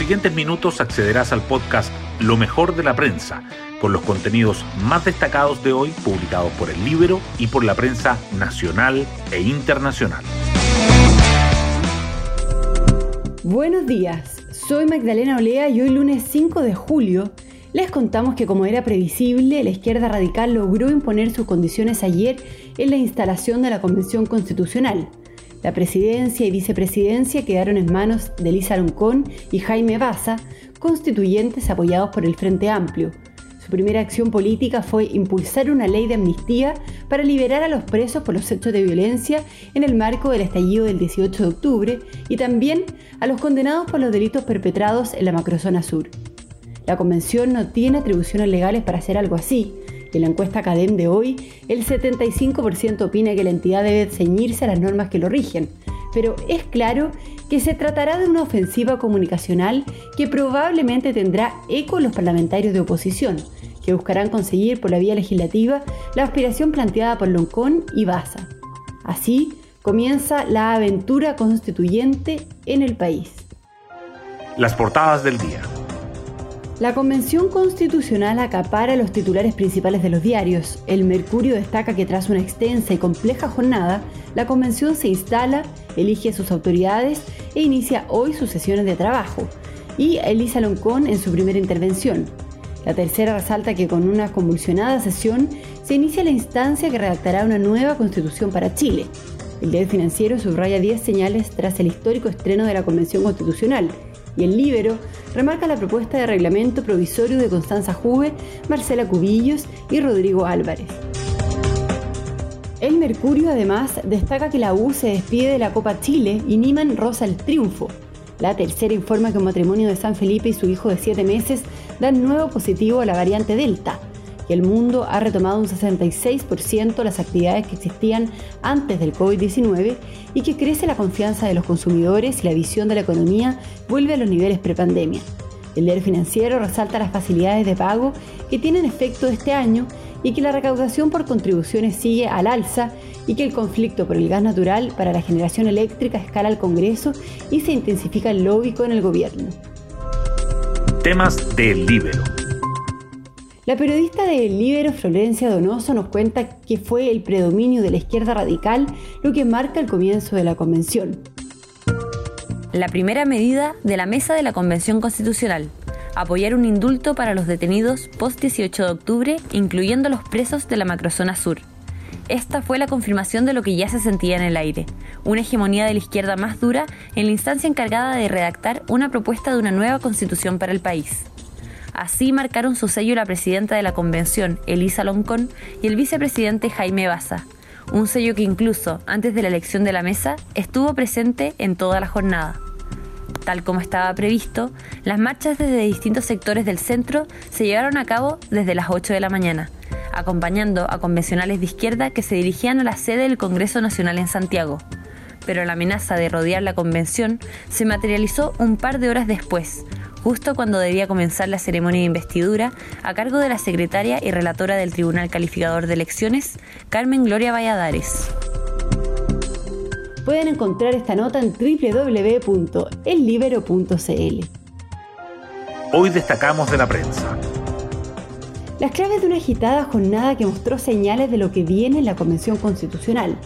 siguientes minutos accederás al podcast Lo mejor de la prensa, con los contenidos más destacados de hoy publicados por el Libro y por la prensa nacional e internacional. Buenos días, soy Magdalena Olea y hoy lunes 5 de julio les contamos que como era previsible, la izquierda radical logró imponer sus condiciones ayer en la instalación de la Convención Constitucional. La presidencia y vicepresidencia quedaron en manos de Lisa Loncón y Jaime Baza, constituyentes apoyados por el Frente Amplio. Su primera acción política fue impulsar una ley de amnistía para liberar a los presos por los hechos de violencia en el marco del estallido del 18 de octubre y también a los condenados por los delitos perpetrados en la macrozona sur. La Convención no tiene atribuciones legales para hacer algo así. En la encuesta CADEM de hoy, el 75% opina que la entidad debe ceñirse a las normas que lo rigen, pero es claro que se tratará de una ofensiva comunicacional que probablemente tendrá eco en los parlamentarios de oposición, que buscarán conseguir por la vía legislativa la aspiración planteada por Loncón y Baza. Así comienza la aventura constituyente en el país. Las portadas del día. La Convención Constitucional acapara los titulares principales de los diarios. El Mercurio destaca que tras una extensa y compleja jornada, la Convención se instala, elige a sus autoridades e inicia hoy sus sesiones de trabajo. Y Elisa Loncón en su primera intervención. La tercera resalta que con una convulsionada sesión se inicia la instancia que redactará una nueva constitución para Chile. El diario financiero subraya 10 señales tras el histórico estreno de la Convención Constitucional y el Libero remarca la propuesta de reglamento provisorio de Constanza Juve, Marcela Cubillos y Rodrigo Álvarez. El Mercurio además destaca que la U se despide de la Copa Chile y Niman rosa el triunfo. La tercera informa que un matrimonio de San Felipe y su hijo de 7 meses dan nuevo positivo a la variante Delta el mundo ha retomado un 66% las actividades que existían antes del COVID-19 y que crece la confianza de los consumidores y la visión de la economía vuelve a los niveles prepandemia. El diario financiero resalta las facilidades de pago que tienen efecto este año y que la recaudación por contribuciones sigue al alza y que el conflicto por el gas natural para la generación eléctrica escala al Congreso y se intensifica el lobby con el gobierno. Temas del libro. La periodista del Libero Florencia Donoso nos cuenta que fue el predominio de la izquierda radical lo que marca el comienzo de la convención. La primera medida de la mesa de la Convención Constitucional, apoyar un indulto para los detenidos post 18 de octubre, incluyendo los presos de la macrozona sur. Esta fue la confirmación de lo que ya se sentía en el aire, una hegemonía de la izquierda más dura en la instancia encargada de redactar una propuesta de una nueva constitución para el país. Así marcaron su sello la presidenta de la convención, Elisa Loncón, y el vicepresidente Jaime Baza, un sello que incluso antes de la elección de la mesa estuvo presente en toda la jornada. Tal como estaba previsto, las marchas desde distintos sectores del centro se llevaron a cabo desde las 8 de la mañana, acompañando a convencionales de izquierda que se dirigían a la sede del Congreso Nacional en Santiago. Pero la amenaza de rodear la convención se materializó un par de horas después, justo cuando debía comenzar la ceremonia de investidura a cargo de la secretaria y relatora del Tribunal Calificador de Elecciones, Carmen Gloria Valladares. Pueden encontrar esta nota en www.ellibero.cl. Hoy destacamos de la prensa. Las claves de una agitada jornada que mostró señales de lo que viene en la Convención Constitucional.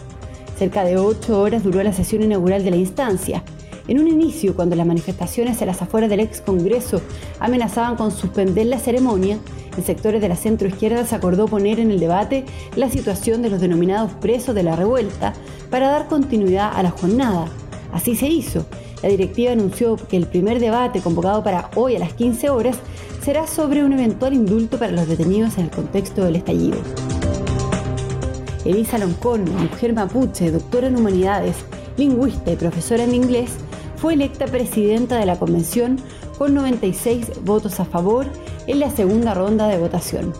Cerca de ocho horas duró la sesión inaugural de la instancia, en un inicio, cuando las manifestaciones en las afueras del ex Congreso amenazaban con suspender la ceremonia, en sectores de la centroizquierda se acordó poner en el debate la situación de los denominados presos de la revuelta para dar continuidad a la jornada. Así se hizo. La directiva anunció que el primer debate, convocado para hoy a las 15 horas, será sobre un eventual indulto para los detenidos en el contexto del estallido. Elisa Loncón, mujer mapuche, doctora en humanidades, lingüista y profesora en inglés, fue electa presidenta de la convención con 96 votos a favor en la segunda ronda de votación.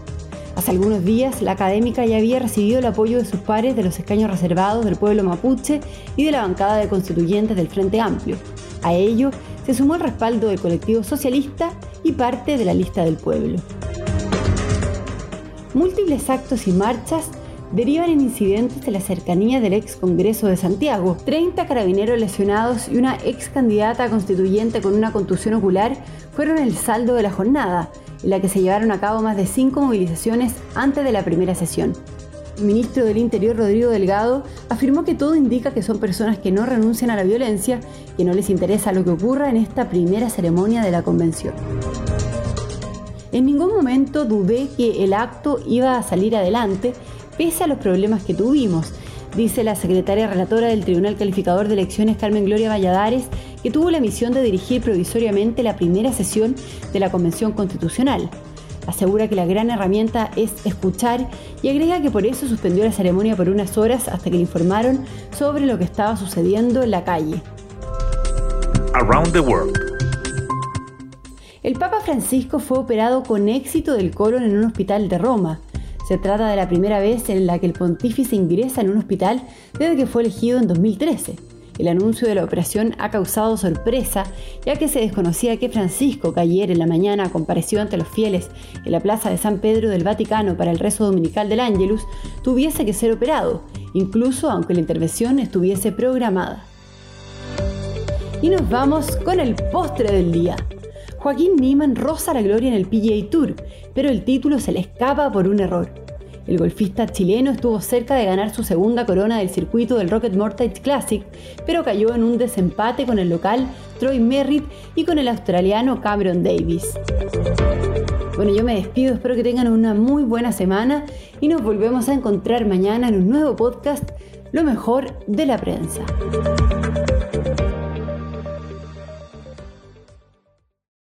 Hace algunos días, la académica ya había recibido el apoyo de sus pares de los escaños reservados del pueblo mapuche y de la bancada de constituyentes del Frente Amplio. A ello se sumó el respaldo del colectivo socialista y parte de la lista del pueblo. Múltiples actos y marchas derivan en incidentes de la cercanía del ex Congreso de Santiago. 30 carabineros lesionados y una ex candidata constituyente con una contusión ocular fueron el saldo de la jornada, en la que se llevaron a cabo más de cinco movilizaciones antes de la primera sesión. El ministro del Interior, Rodrigo Delgado, afirmó que todo indica que son personas que no renuncian a la violencia, que no les interesa lo que ocurra en esta primera ceremonia de la convención. En ningún momento dudé que el acto iba a salir adelante, pese a los problemas que tuvimos, dice la secretaria relatora del Tribunal Calificador de Elecciones, Carmen Gloria Valladares, que tuvo la misión de dirigir provisoriamente la primera sesión de la Convención Constitucional. Asegura que la gran herramienta es escuchar y agrega que por eso suspendió la ceremonia por unas horas hasta que le informaron sobre lo que estaba sucediendo en la calle. Around the World. El Papa Francisco fue operado con éxito del colon en un hospital de Roma. Se trata de la primera vez en la que el pontífice ingresa en un hospital desde que fue elegido en 2013. El anuncio de la operación ha causado sorpresa, ya que se desconocía que Francisco, que ayer en la mañana compareció ante los fieles en la plaza de San Pedro del Vaticano para el rezo dominical del Ángelus, tuviese que ser operado, incluso aunque la intervención estuviese programada. Y nos vamos con el postre del día. Joaquín Niemann roza la gloria en el PGA Tour, pero el título se le escapa por un error. El golfista chileno estuvo cerca de ganar su segunda corona del circuito del Rocket Mortgage Classic, pero cayó en un desempate con el local Troy Merritt y con el australiano Cameron Davis. Bueno, yo me despido, espero que tengan una muy buena semana y nos volvemos a encontrar mañana en un nuevo podcast, Lo mejor de la prensa.